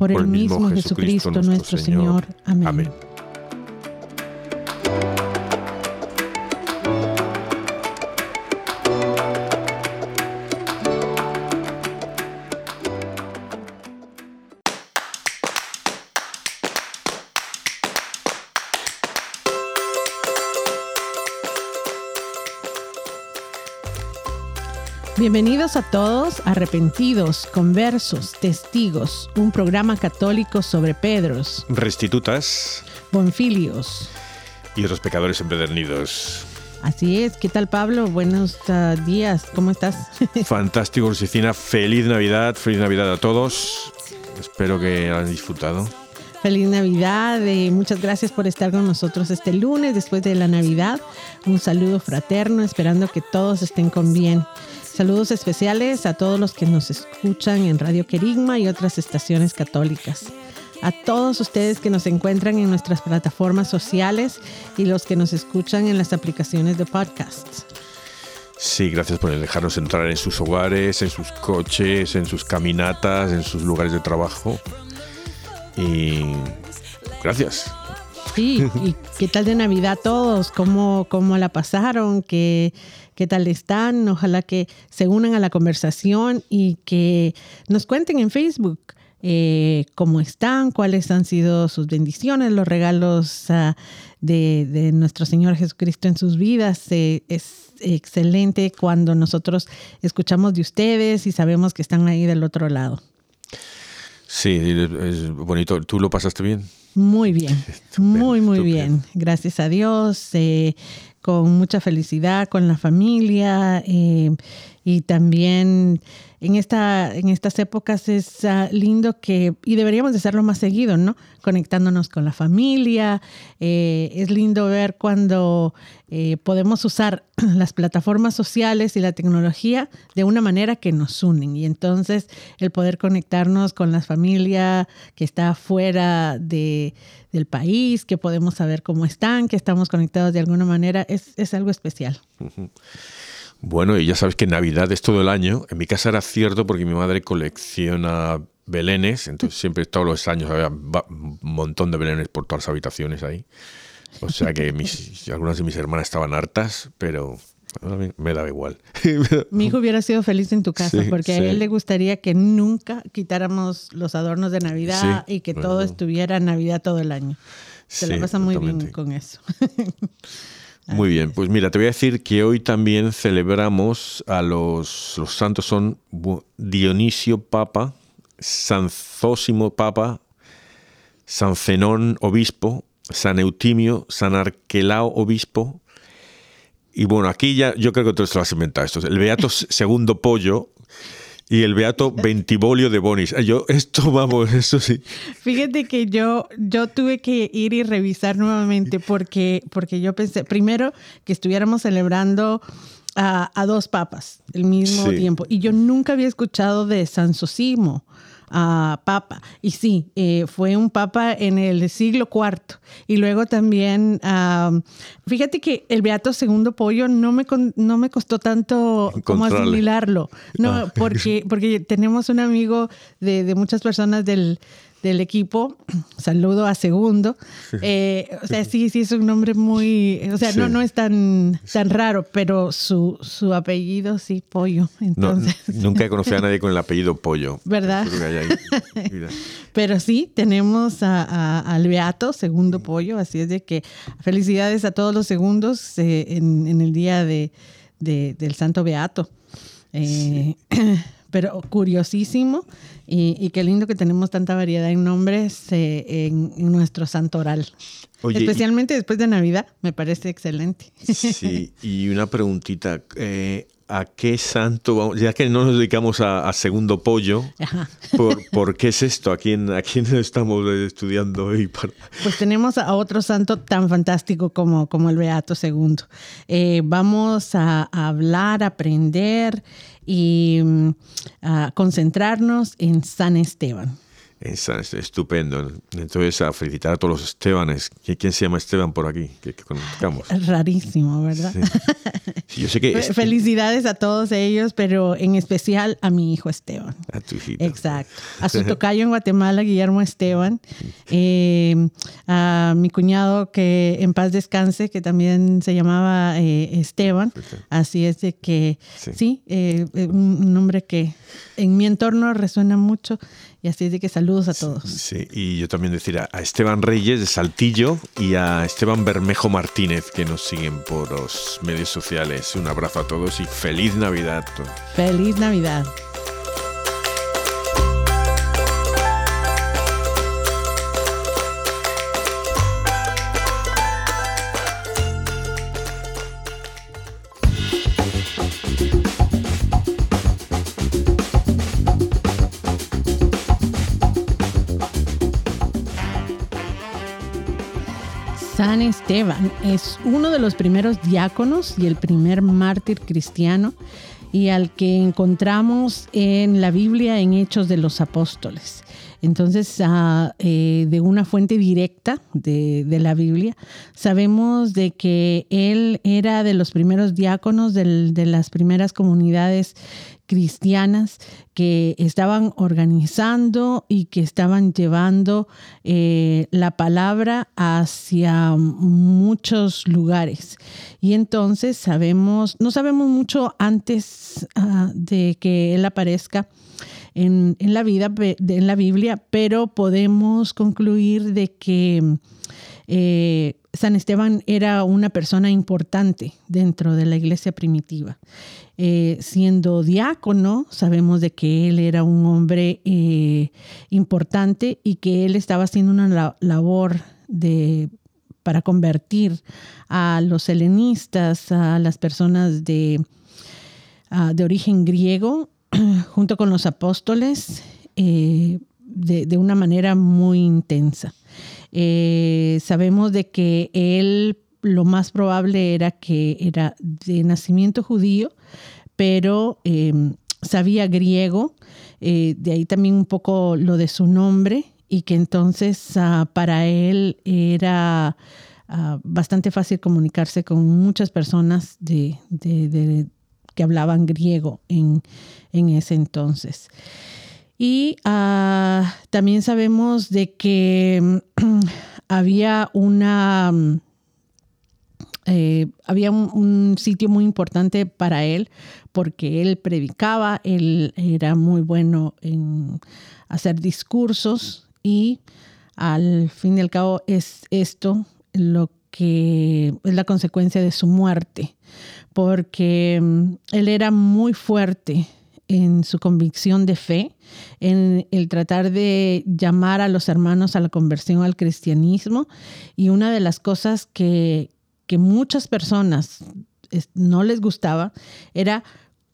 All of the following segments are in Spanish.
Por el mismo Jesucristo nuestro Señor. Amén. Bienvenidos a todos, arrepentidos, conversos, testigos, un programa católico sobre Pedros, restitutas, bonfilios y otros pecadores empedernidos. Así es, ¿qué tal Pablo? Buenos uh, días, ¿cómo estás? Fantástico, Lucicina, feliz Navidad, feliz Navidad a todos. Espero que hayan disfrutado. Feliz Navidad, eh, muchas gracias por estar con nosotros este lunes después de la Navidad. Un saludo fraterno, esperando que todos estén con bien. Saludos especiales a todos los que nos escuchan en Radio Querigma y otras estaciones católicas. A todos ustedes que nos encuentran en nuestras plataformas sociales y los que nos escuchan en las aplicaciones de podcasts. Sí, gracias por dejarnos entrar en sus hogares, en sus coches, en sus caminatas, en sus lugares de trabajo. Y gracias. Sí, ¿y qué tal de Navidad todos? ¿Cómo, cómo la pasaron? ¿Qué, ¿Qué tal están? Ojalá que se unan a la conversación y que nos cuenten en Facebook eh, cómo están, cuáles han sido sus bendiciones, los regalos ah, de, nuestro Señor Jesucristo en sus vidas. Eh, es excelente cuando nosotros escuchamos de ustedes y sabemos que están ahí del otro lado. Sí, es bonito. ¿Tú lo pasaste bien? Muy bien, muy, muy bien. Gracias a Dios. Eh, con mucha felicidad con la familia eh, y también en, esta, en estas épocas es ah, lindo que, y deberíamos de hacerlo más seguido, ¿no? Conectándonos con la familia. Eh, es lindo ver cuando eh, podemos usar las plataformas sociales y la tecnología de una manera que nos unen. Y entonces el poder conectarnos con la familia que está fuera de, del país, que podemos saber cómo están, que estamos conectados de alguna manera, es, es algo especial. Bueno, y ya sabes que Navidad es todo el año. En mi casa era cierto porque mi madre colecciona belenes, entonces siempre todos los años había un montón de belenes por todas las habitaciones ahí. O sea que mis, algunas de mis hermanas estaban hartas, pero me daba igual. Mi hijo hubiera sido feliz en tu casa porque a él le gustaría que nunca quitáramos los adornos de Navidad y que todo estuviera Navidad todo el año. Se le pasa muy bien con eso. Muy bien, pues mira, te voy a decir que hoy también celebramos a los, los santos son Dionisio Papa, San Zósimo Papa, San Zenón Obispo, San Eutimio, San Arquelao Obispo. Y bueno, aquí ya yo creo que tú te lo has inventado esto. El Beato Segundo Pollo, y el Beato Ventibolio de Bonis. Yo, esto vamos, eso sí. Fíjate que yo, yo tuve que ir y revisar nuevamente porque, porque yo pensé, primero, que estuviéramos celebrando a, dos papas al mismo tiempo. Y yo nunca había escuchado de San Sosimo. papa. Y sí, eh, fue un papa en el siglo IV. Y luego también, fíjate que el Beato Segundo Pollo no me, no me costó tanto como asimilarlo. No, ah. porque, porque tenemos un amigo de, de muchas personas del del equipo. Saludo a Segundo. Eh, o sea, sí, sí es un nombre muy, o sea, no, no es tan, tan raro, pero su, su apellido sí, Pollo. Entonces. nunca he conocido a nadie con el apellido Pollo. ¿Verdad? pero sí, tenemos a, al Beato, Segundo Pollo, así es de que felicidades a todos los segundos eh, en, el día de, del Santo Beato. Eh, pero curiosísimo y, qué lindo que tenemos tanta variedad en nombres eh, en, nuestro santoral. Especialmente después de Navidad, me parece excelente. Sí, y una preguntita. Eh, ¿A qué santo vamos? Ya que no nos dedicamos a, segundo pollo, ¿por, qué es esto? ¿A quién, ¿A quién estamos estudiando hoy? Pues tenemos a otro santo tan fantástico como, como el Beato Segundo. Eh, vamos a, a hablar, aprender y mm, concentrarnos en San Esteban. Estupendo. Entonces, a felicitar a todos los Estebanes. ¿Quién se llama Esteban por aquí? Que, conozcamos. Rarísimo, ¿verdad? yo sé que Felicidades a todos ellos, pero en especial a mi hijo Esteban. A tu hijito. Exacto. A su tocayo en Guatemala, Guillermo Esteban. Eh, a mi cuñado que en paz descanse, que también se llamaba eh, Esteban. Así es de que, sí, eh, un nombre que en mi entorno resuena mucho y así es de que saludos a todos. Sí, y yo también decir a, Esteban Reyes de Saltillo y a Esteban Bermejo Martínez que nos siguen por los medios sociales. Un abrazo a todos y feliz Navidad. Feliz Navidad. Esteban es uno de los primeros diáconos y el primer mártir cristiano y al que encontramos en la Biblia en Hechos de los Apóstoles. Entonces, ah, eh, de una fuente directa de, la Biblia, sabemos de que él era de los primeros diáconos de las primeras comunidades cristianas que estaban organizando y que estaban llevando eh, la palabra hacia muchos lugares. Y entonces sabemos, no sabemos mucho antes ah, de que él aparezca en, la vida, en la Biblia, pero podemos concluir de que eh, San Esteban era una persona importante dentro de la iglesia primitiva. Eh, siendo diácono, sabemos de que él era un hombre eh, importante y que él estaba haciendo una labor de, para convertir a los helenistas, a las personas de, de origen griego, junto con los apóstoles, eh, de, una manera muy intensa. Sabemos de que él lo más probable era que era de nacimiento judío, pero em, sabía griego, eh, de ahí también un poco lo de su nombre, y que entonces ah, para él era ah, bastante fácil comunicarse con muchas personas de, que hablaban griego en, ese entonces. Y ah, también sabemos de que había una eh, había un, sitio muy importante para él porque él predicaba, él era muy bueno en hacer discursos y al fin y al cabo es esto lo que es la consecuencia de su muerte, porque mm, él era muy fuerte en su convicción de fe, en el tratar de llamar a los hermanos a la conversión al cristianismo. Y una de las cosas que, que muchas personas no les gustaba era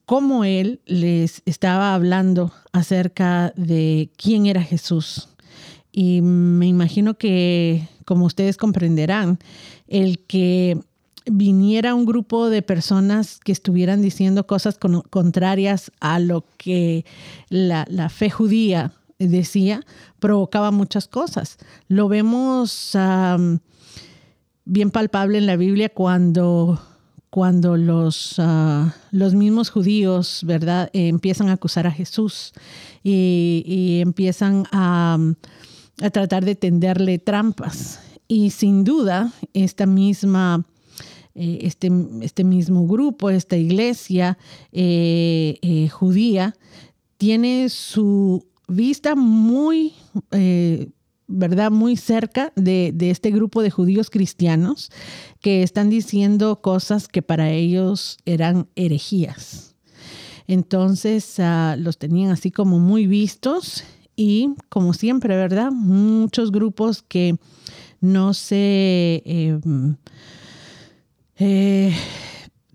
cómo él les estaba hablando acerca de quién era Jesús. Y me imagino que, como ustedes comprenderán, el que viniera un grupo de personas que estuvieran diciendo cosas contrarias a lo que la, fe judía decía, provocaba muchas cosas. Lo vemos bien palpable en la Biblia cuando, cuando los, ah, los mismos judíos, ¿verdad?, empiezan a acusar a Jesús y, empiezan a, a tratar de tenderle trampas. Y sin duda, esta misma eh, este, este, mismo grupo, esta iglesia eh, eh, judía, tiene su vista muy, ¿verdad? Muy cerca de, este grupo de judíos cristianos que están diciendo cosas que para ellos eran herejías. Entonces ah, los tenían así como muy vistos y como siempre, ¿verdad? Muchos grupos que no se eh,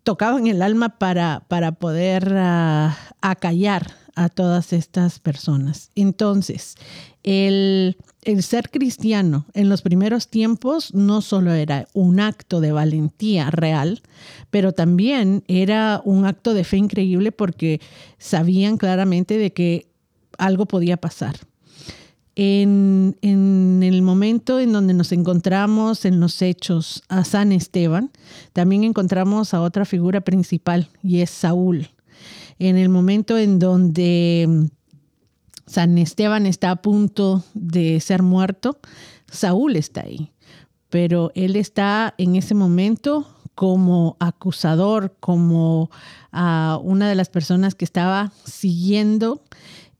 tocaban el alma para, para poder ah, acallar a todas estas personas. Entonces, el, el, ser cristiano en los primeros tiempos no solo era un acto de valentía real, pero también era un acto de fe increíble porque sabían claramente de que algo podía pasar. En, el momento en donde nos encontramos en los hechos a San Esteban, también encontramos a otra figura principal y es Saúl. En el momento en donde San Esteban está a punto de ser muerto, Saúl está ahí, pero él está en ese momento como acusador, como a una de las personas que estaba siguiendo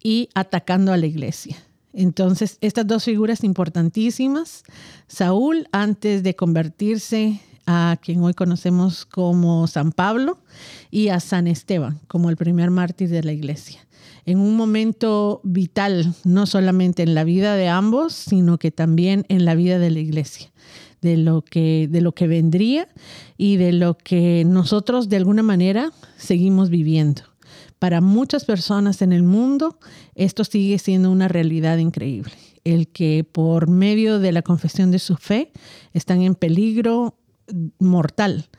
y atacando a la iglesia. Entonces, estas dos figuras importantísimas, Saúl antes de convertirse a quien hoy conocemos como San Pablo y a San Esteban como el primer mártir de la iglesia. En un momento vital, no solamente en la vida de ambos, sino que también en la vida de la iglesia, de lo que, de lo que vendría y de lo que nosotros de alguna manera seguimos viviendo para muchas personas en el mundo, esto sigue siendo una realidad increíble. El que por medio de la confesión de su fe están en peligro mortal.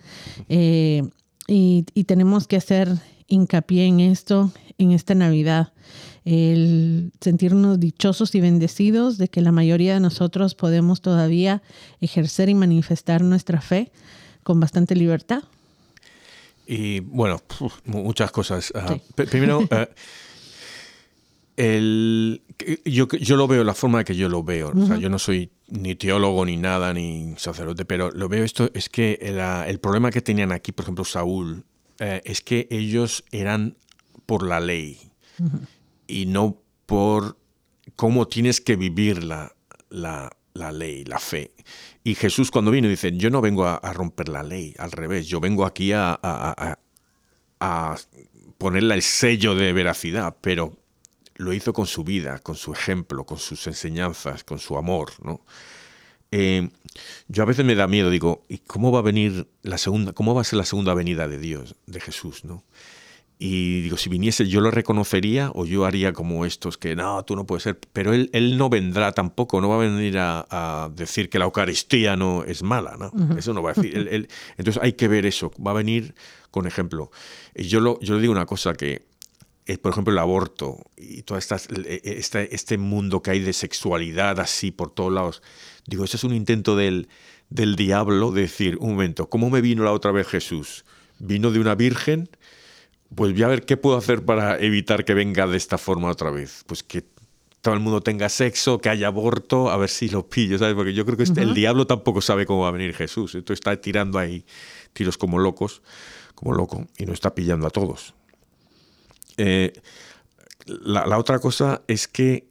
Eh, y, tenemos que hacer hincapié en esto en esta Navidad. El sentirnos dichosos y bendecidos de que la mayoría de nosotros podemos todavía ejercer y manifestar nuestra fe con bastante libertad. Y bueno, muchas cosas. Ah, primero, eh, el, yo, yo lo veo la forma que yo lo veo. o sea, yo no soy ni teólogo ni nada, ni sacerdote, pero lo veo esto, es que el, problema que tenían aquí, por ejemplo, Saúl, eh, es que ellos eran por la ley y no por cómo tienes que vivir la, la, la ley, la fe. Y Jesús cuando vino dice, yo no vengo a, romper la ley, al revés, yo vengo aquí a, a, a, ponerle el sello de veracidad, pero lo hizo con su vida, con su ejemplo, con sus enseñanzas, con su amor, ¿no? Eh, yo a veces me da miedo, digo, ¿y cómo va a venir la segunda, cómo va a ser la segunda venida de Dios, de Jesús, ¿no? Y digo, si viniese, yo lo reconocería o yo haría como estos que no, tú no puedes ser. Pero él, él no vendrá tampoco, no va a venir a, decir que la Eucaristía no es mala, ¿no? Eso no va a decir. entonces hay que ver eso. Va a venir con ejemplo. Y yo, lo, yo le digo una cosa que, es, por ejemplo, el aborto y todo esta, este, este mundo que hay de sexualidad así por todos lados. Digo, eso es un intento del, del diablo de decir, un momento, ¿cómo me vino la otra vez Jesús? Vino de una virgen pues voy a ver qué puedo hacer para evitar que venga de esta forma otra vez. Pues que todo el mundo tenga sexo, que haya aborto, a ver si lo pillo, ¿sabes? Porque yo creo que este, el diablo tampoco sabe cómo va a venir Jesús. Entonces está tirando ahí tiros como locos, como loco, y no está pillando a todos. Eh, la, otra cosa es que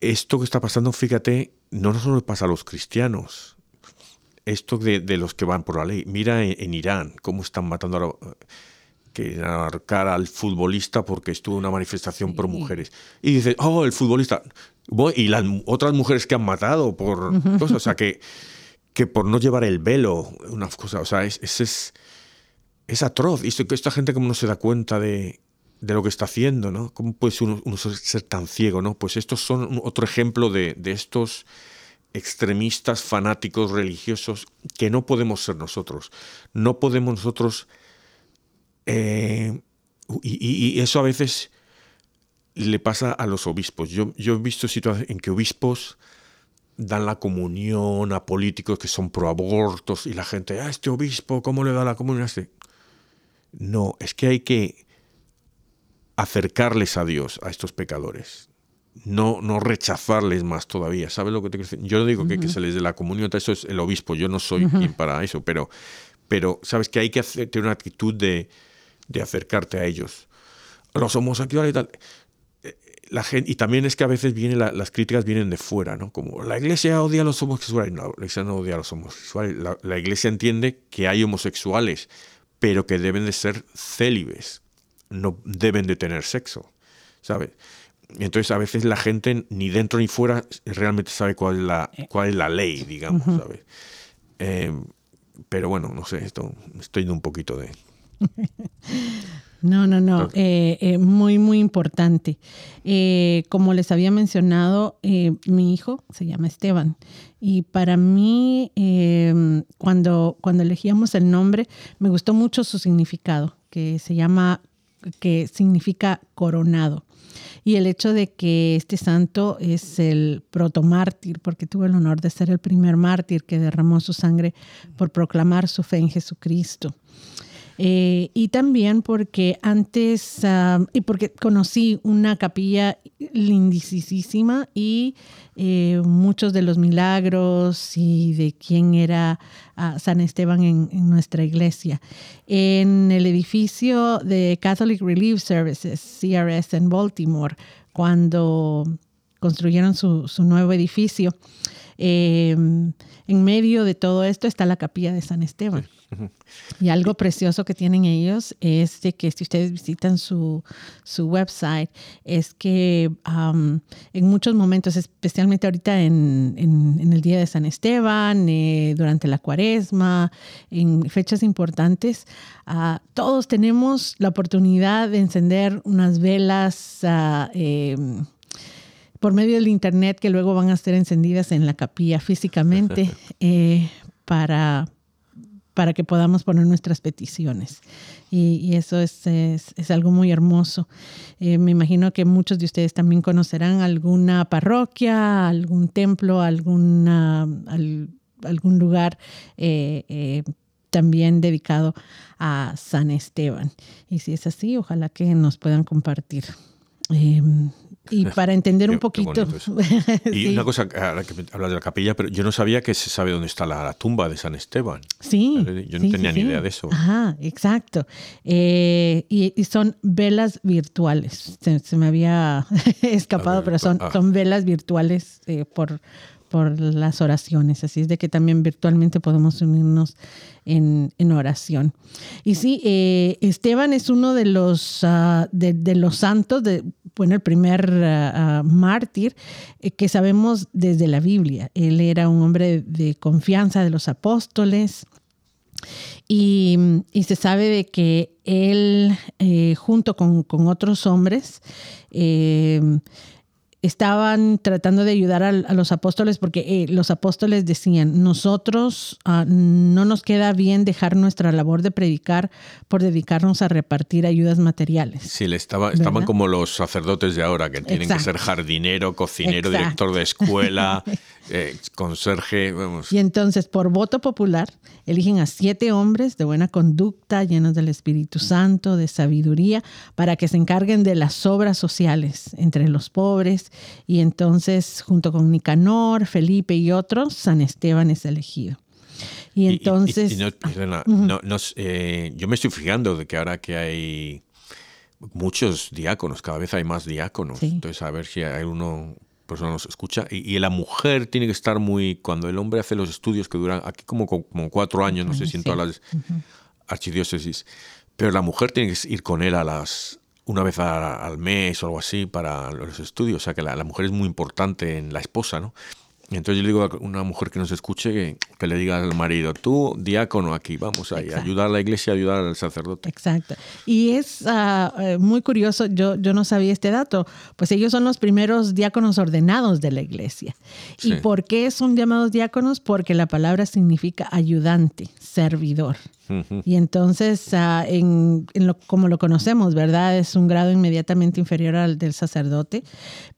esto que está pasando, fíjate, no solo pasa a los cristianos. Esto de, los que van por la ley. Mira en, Irán cómo están matando a que arcar al futbolista porque estuvo en una manifestación por mujeres. Y dice, oh, el futbolista. Y las otras mujeres que han matado por cosas. O sea, que, que por no llevar el velo, una cosa. O sea, es, es, es, atroz. Y esto, que esta gente como no se da cuenta de, de lo que está haciendo, ¿no? ¿Cómo puede uno, ser tan ciego, ¿no? Pues estos son otro ejemplo de, de estos extremistas fanáticos religiosos que no podemos ser nosotros. No podemos nosotros eh, y, eso a veces le pasa a los obispos. Yo, yo he visto situaciones en que obispos dan la comunión a políticos que son pro abortos y la gente, ah, este obispo, ¿cómo le da la comunión a este? No, es que hay que acercarles a Dios, a estos pecadores. No, no rechazarles más todavía. ¿Sabes lo que te quiero decir? Yo no digo que, que, se les dé la comunión, eso es el obispo, yo no soy quien para eso, pero, pero sabes que hay que tener una actitud de, de acercarte a ellos. Los homosexuales y tal la gente, y también es que a veces viene las críticas vienen de fuera, ¿no? Como la iglesia odia a los homosexuales. No, la iglesia no odia a los homosexuales. La, iglesia entiende que hay homosexuales, pero que deben de ser célibes. No deben de tener sexo, ¿sabes? Entonces a veces la gente ni dentro ni fuera realmente sabe cuál es la, eh. cuál es la ley, digamos, ¿sabes? Eh, pero bueno, no sé, esto, estoy de un poquito de... No, no, no, eh, eh, muy, muy importante. Eh, como les había mencionado, mi hijo se llama Esteban y para mí, cuando, cuando elegíamos el nombre, me gustó mucho su significado, que se llama, que significa coronado. Y el hecho de que este santo es el protomártir, porque tuvo el honor de ser el primer mártir que derramó su sangre por proclamar su fe en Jesucristo. Eh, y también porque antes, y porque conocí una capilla lindísima y eh, muchos de los milagros y de quién era ah, San Esteban en, nuestra iglesia. En el edificio de Catholic Relief Services, CRS en Baltimore, cuando construyeron su, su nuevo edificio, eh, en medio de todo esto está la capilla de San Esteban. Y algo precioso que tienen ellos es de que si ustedes visitan su, website, es que en muchos momentos, especialmente ahorita en, el Día de San Esteban, eh, durante la cuaresma, en fechas importantes, ah, todos tenemos la oportunidad de encender unas velas. Ah, em, por medio del internet que luego van a ser encendidas en la capilla físicamente eh, para, para que podamos poner nuestras peticiones. Y, eso es, es, algo muy hermoso. Eh, me imagino que muchos de ustedes también conocerán alguna parroquia, algún templo, alguna, algún lugar eh, también dedicado a San Esteban. Y si es así, ojalá que nos puedan compartir. Y para entender un poquito. Y una cosa, ahora que hablas de la capilla, pero yo no sabía que se sabe dónde está la, tumba de San Esteban. Sí. Yo no tenía ni idea de eso. Ajá, exacto. Eh, y, son velas virtuales. Se, me había escapado, pero son, ah. son velas virtuales eh, por, por las oraciones. Así es de que también virtualmente podemos unirnos en, oración. Y sí, eh, Esteban es uno de los, ah, de, los santos, de, bueno, el primer ah, mártir eh, que sabemos desde la Biblia. Él era un hombre de confianza de los apóstoles. Y, se sabe de que él, eh, junto con, con, otros hombres, estaban tratando de ayudar a, los apóstoles porque eh, los apóstoles decían, nosotros ah, no nos queda bien dejar nuestra labor de predicar por dedicarnos a repartir ayudas materiales. Sí, le estaba, estaban como los sacerdotes de ahora, que tienen que ser jardinero, cocinero, director de escuela, eh, conserje. Y entonces, por voto popular, eligen a siete hombres de buena conducta, llenos del Espíritu Santo, de sabiduría, para que se encarguen de las obras sociales entre los pobres y entonces, junto con Nicanor, Felipe y otros, San Esteban es elegido. Y entonces... Eh, yo me estoy fijando de que ahora que hay muchos diáconos, cada vez hay más diáconos. Entonces, a ver si hay uno persona nos escucha. Y, la mujer tiene que estar muy. Cuando el hombre hace los estudios que duran aquí como, como cuatro años, no sé si en todas las archidiócesis, pero la mujer tiene que ir con él a las una vez al mes o algo así para los estudios. O sea que la, mujer es muy importante en la esposa, ¿no? Entonces yo le digo a una mujer que nos escuche que, le diga al marido, tú diácono aquí, vamos a ayudar a la iglesia, ayudar al sacerdote. Exacto. Y es eh, muy curioso, yo, yo no sabía este dato, pues ellos son los primeros diáconos ordenados de la iglesia. ¿Y por qué son llamados diáconos? Porque la palabra significa ayudante, servidor. Y entonces, ah, en, como lo conocemos, ¿verdad? Es un grado inmediatamente inferior al del sacerdote,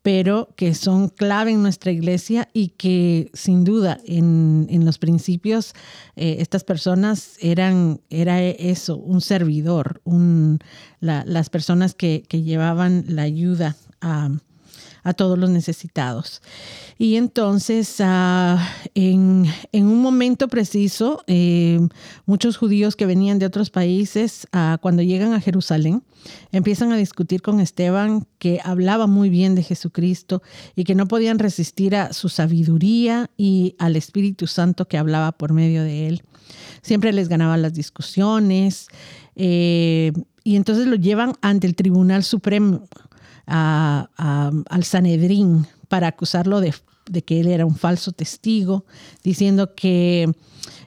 pero que son clave en nuestra iglesia y que sin duda en, los principios eh, estas personas eran, era eso, un servidor, un, las personas que, que llevaban la ayuda a a todos los necesitados. Y entonces, ah, en, un momento preciso, eh, muchos judíos que venían de otros países, ah, cuando llegan a Jerusalén, empiezan a discutir con Esteban, que hablaba muy bien de Jesucristo y que no podían resistir a su sabiduría y al Espíritu Santo que hablaba por medio de él. Siempre les ganaban las discusiones. Eh, y entonces lo llevan ante el Tribunal Supremo al Sanedrín para acusarlo de, que él era un falso testigo, diciendo que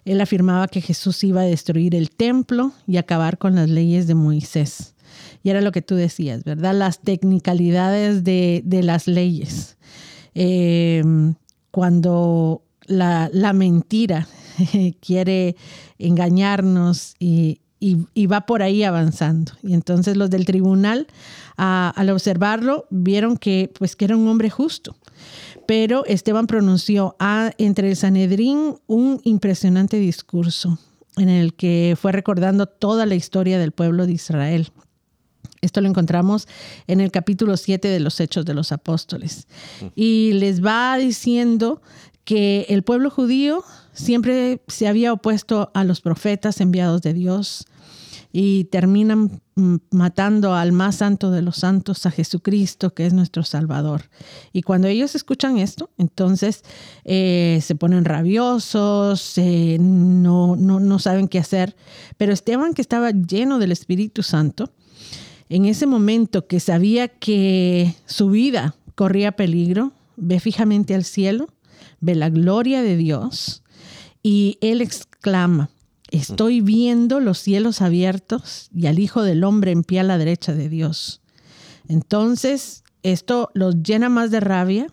él afirmaba que Jesús iba a destruir el templo y acabar con las leyes de Moisés. Y era lo que tú decías, ¿verdad? Las technicalidades de, las leyes. Em, cuando la, mentira quiere engañarnos y, y, va por ahí avanzando. Y entonces los del tribunal, al observarlo, vieron que, pues, que era un hombre justo. Pero Esteban pronunció a, entre el Sanedrín un impresionante discurso en el que fue recordando toda la historia del pueblo de Israel. Esto lo encontramos en el capítulo 7 de los Hechos de los Apóstoles. Y les va diciendo que el pueblo judío siempre se había opuesto a los profetas enviados de Dios y terminan mm, matando al más santo de los santos, a Jesucristo, que es nuestro Salvador. Y cuando ellos escuchan esto, entonces eh, se ponen rabiosos, eh, no, no, no saben qué hacer. Pero Esteban, que estaba lleno del Espíritu Santo, en ese momento que sabía que su vida corría peligro, ve fijamente al cielo ve la gloria de Dios y él exclama, estoy viendo los cielos abiertos y al Hijo del Hombre en pie a la derecha de Dios. Entonces, esto los llena más de rabia.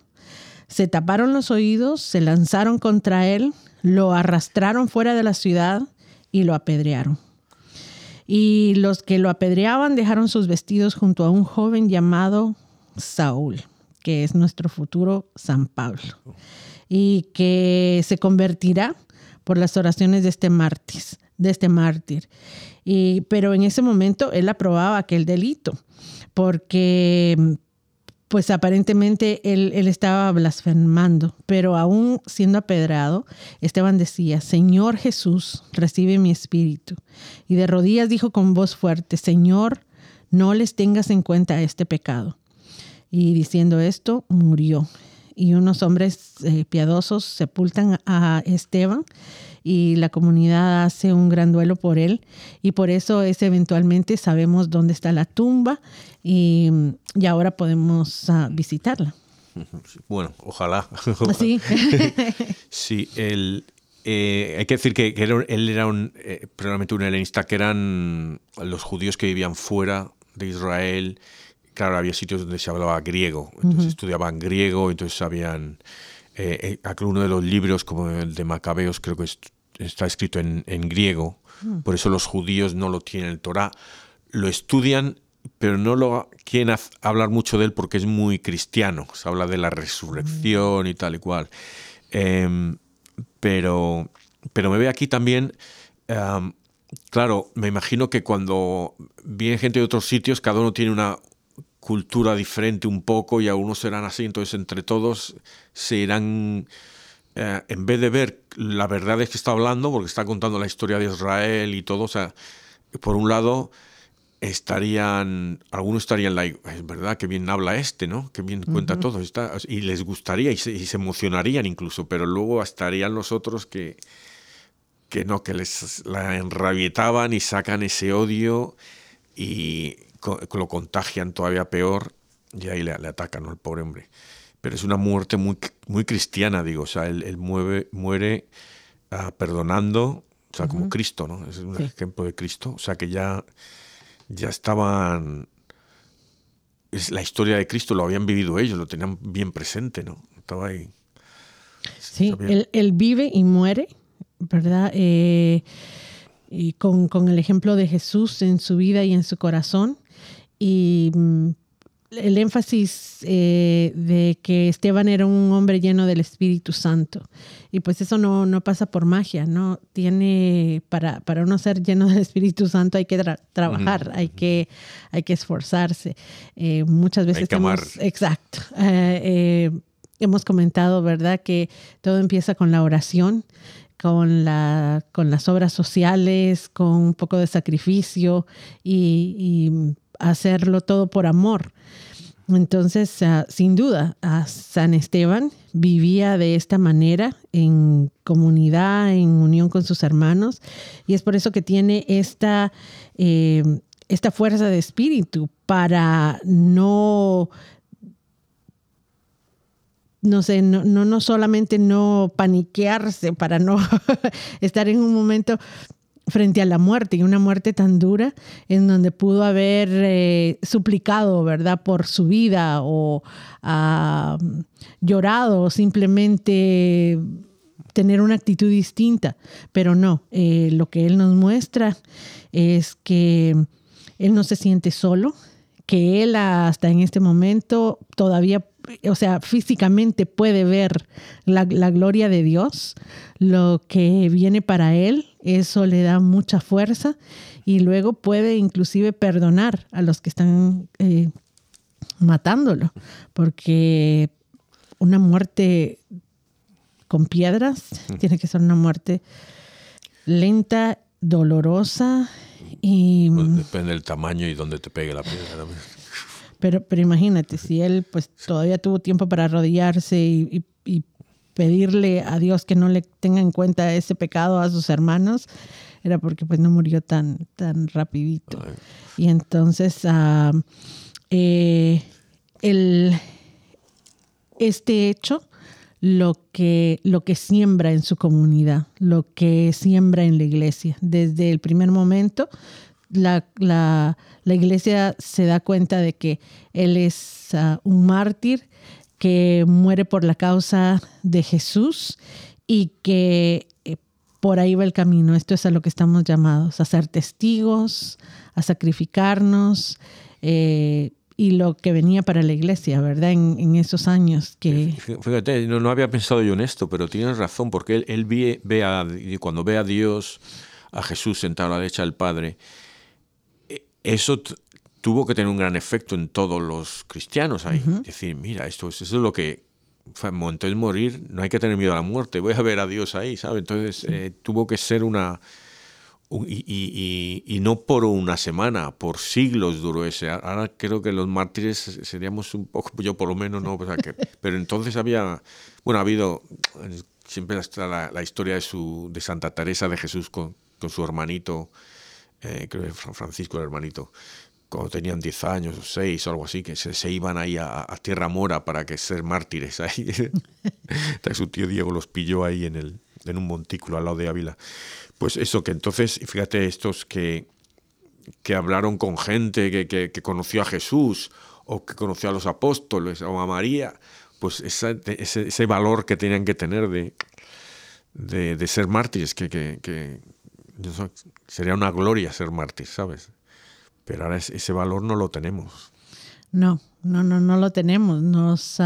Se taparon los oídos, se lanzaron contra él, lo arrastraron fuera de la ciudad y lo apedrearon. Y los que lo apedreaban dejaron sus vestidos junto a un joven llamado Saúl, que es nuestro futuro San Pablo y que se convertirá por las oraciones de este mártir, de este mártir. Y, pero en ese momento él aprobaba aquel delito, porque pues aparentemente él, él, estaba blasfemando, pero aún siendo apedrado, Esteban decía, Señor Jesús, recibe mi espíritu. Y de rodillas dijo con voz fuerte, Señor, no les tengas en cuenta este pecado. Y diciendo esto, murió y unos hombres eh, piadosos sepultan a Esteban y la comunidad hace un gran duelo por él y por eso es eventualmente sabemos dónde está la tumba y, y ahora podemos uh, visitarla. Bueno, ojalá. Sí. sí, él, eh, hay que decir que, él era un, eh, probablemente un helenista, que eran los judíos que vivían fuera de Israel claro, había sitios donde se hablaba griego, entonces estudiaban griego, entonces sabían, eh, eh uno de los libros como el de Macabeos creo que está escrito en, griego, mm. por eso los judíos no lo tienen el Torah, lo estudian pero no lo quieren hablar mucho de él porque es muy cristiano, se habla de la resurrección y tal y cual. Em, pero, pero me ve aquí también, claro, me imagino que cuando viene gente de otros sitios, cada uno tiene una, cultura diferente un poco y algunos serán así, entonces entre todos se irán, eh, en vez de ver la verdad es que está hablando, porque está contando la historia de Israel y todo, o sea, por un lado estarían, algunos estarían like, es verdad que bien habla este, ¿no? Que bien cuenta todo, está, y les gustaría y se, y se, emocionarían incluso, pero luego estarían los otros que, que no, que les la enrabietaban y sacan ese odio y lo contagian todavía peor y ahí le, atacan al pobre hombre. Pero es una muerte muy, muy cristiana, digo, o sea, él, mueve, muere ah, perdonando, o sea, como Cristo, ¿no? Es un ejemplo de Cristo, o sea, que ya, ya estaban... Es la historia de Cristo lo habían vivido ellos, lo tenían bien presente, ¿no? Estaba ahí. Sí, él, vive y muere, ¿verdad? Eh, y con, con, el ejemplo de Jesús en su vida y en su corazón. Y mm, el énfasis eh, de que Esteban era un hombre lleno del Espíritu Santo. Y pues eso no, no pasa por magia, ¿no? Tiene, para, para uno ser lleno del Espíritu Santo hay que trabajar, hay, que, hay que esforzarse. Eh, muchas veces... Hay exacto. Eh, hemos comentado, ¿verdad?, que todo empieza con la oración. Con, la, con las obras sociales, con un poco de sacrificio y hacerlo todo por amor. Entonces, ah, sin duda, San Esteban vivía de esta manera, en comunidad, en unión con sus hermanos, y es por eso que tiene esta, eh, esta fuerza de espíritu para no no sé, no, no, no solamente no paniquearse, para no estar en un momento frente a la muerte y una muerte tan dura en donde pudo haber eh, suplicado, ¿verdad?, por su vida o uh, llorado o simplemente tener una actitud distinta. Pero no, eh, lo que él nos muestra es que él no se siente solo, que él hasta en este momento todavía o sea, físicamente puede ver la, gloria de Dios, lo que viene para él, eso le da mucha fuerza y luego puede inclusive perdonar a los que están eh, matándolo, porque una muerte con piedras tiene que ser una muerte lenta, dolorosa y... depende del tamaño y dónde te pegue la piedra. Pero, pero imagínate, si él pues todavía tuvo tiempo para arrodillarse y, pedirle a Dios que no le tenga en cuenta ese pecado a sus hermanos, era porque pues no murió tan, tan rapidito. Y entonces ah, eh, este hecho lo que, lo que siembra en su comunidad, lo que siembra en la iglesia. Desde el primer momento la, la, iglesia se da cuenta de que él es ah, un mártir que muere por la causa de Jesús y que eh, por ahí va el camino. Esto es a lo que estamos llamados, a ser testigos, a sacrificarnos. Eh, y lo que venía para la iglesia, ¿verdad? En, esos años que... Fíjate, no, había pensado yo en esto, pero tienes razón, porque él, él ve cuando ve a Dios, a Jesús sentado a la derecha del Padre, eso tuvo que tener un gran efecto en todos los cristianos ahí. Decir, mira, esto, es lo que de morir, no hay que tener miedo a la muerte, voy a ver a Dios ahí, ¿sabes? Entonces eh, tuvo que ser una... y, no por una semana, por siglos duró ese. Ahora creo que los mártires seríamos un poco, yo por lo menos no, pero entonces había, bueno, ha habido, siempre está la, historia de, su, de Santa Teresa de Jesús con, con su hermanito eh, creo que Francisco, el hermanito, cuando tenían 10 años o 6 o algo así, que se, iban ahí a, Tierra Mora para que ser mártires. Ahí. su tío Diego los pilló ahí en, el, en un montículo al lado de Ávila. Pues eso, que entonces, fíjate, estos que, que hablaron con gente que, que, conoció a Jesús o que conoció a los apóstoles o a María, pues ese, ese, valor que tenían que tener de, de, de ser mártires, que, que, sería una gloria ser mártir, ¿sabes? Pero ahora ese valor no lo tenemos. No, no, no, no lo tenemos. Nos,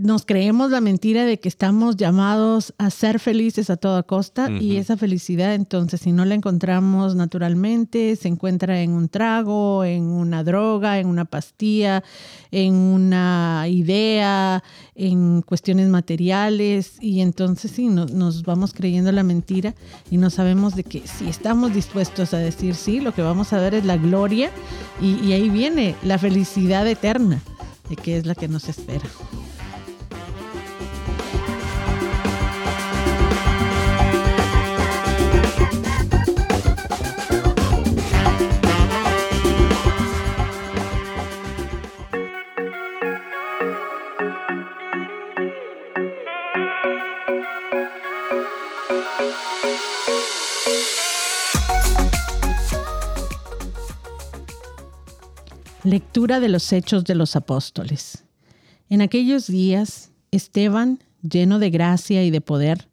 nos creemos la mentira de que estamos llamados a ser felices a toda costa y esa felicidad entonces si no la encontramos naturalmente se encuentra en un trago, en una droga, en una pastilla, en una idea, en cuestiones materiales y entonces sí, nos vamos creyendo la mentira y no sabemos de que si estamos dispuestos a decir sí, lo que vamos a ver es la gloria y, y ahí viene la felicidad eterna de que es la que nos espera. Lectura de los Hechos de los Apóstoles. En aquellos días, Esteban, lleno de gracia y de poder,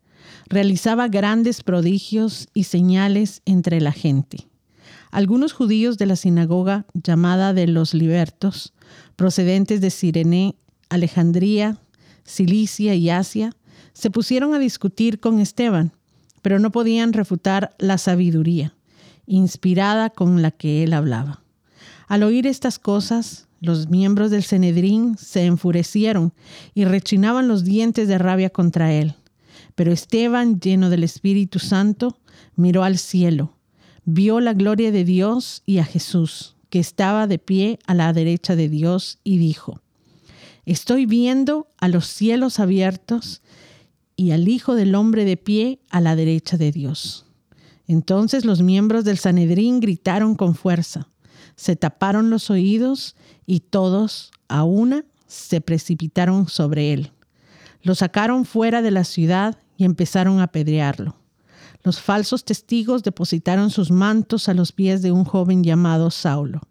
realizaba grandes prodigios y señales entre la gente. Algunos judíos de la sinagoga llamada de los libertos, procedentes de Sirene, Alejandría, Cilicia y Asia, se pusieron a discutir con Esteban, pero no podían refutar la sabiduría inspirada con la que él hablaba. Al oír estas cosas, los miembros del Cenedrín se enfurecieron y rechinaban los dientes de rabia contra él. Pero Esteban, lleno del Espíritu Santo, miró al cielo, vio la gloria de Dios y a Jesús, que estaba de pie a la derecha de Dios, y dijo, Estoy viendo a los cielos abiertos y al Hijo del Hombre de pie a la derecha de Dios. Entonces los miembros del Sanedrín gritaron con fuerza, se taparon los oídos y todos, a una, se precipitaron sobre él. Lo sacaron fuera de la ciudad y empezaron a apedrearlo. Los falsos testigos depositaron sus mantos a los pies de un joven llamado Saulo.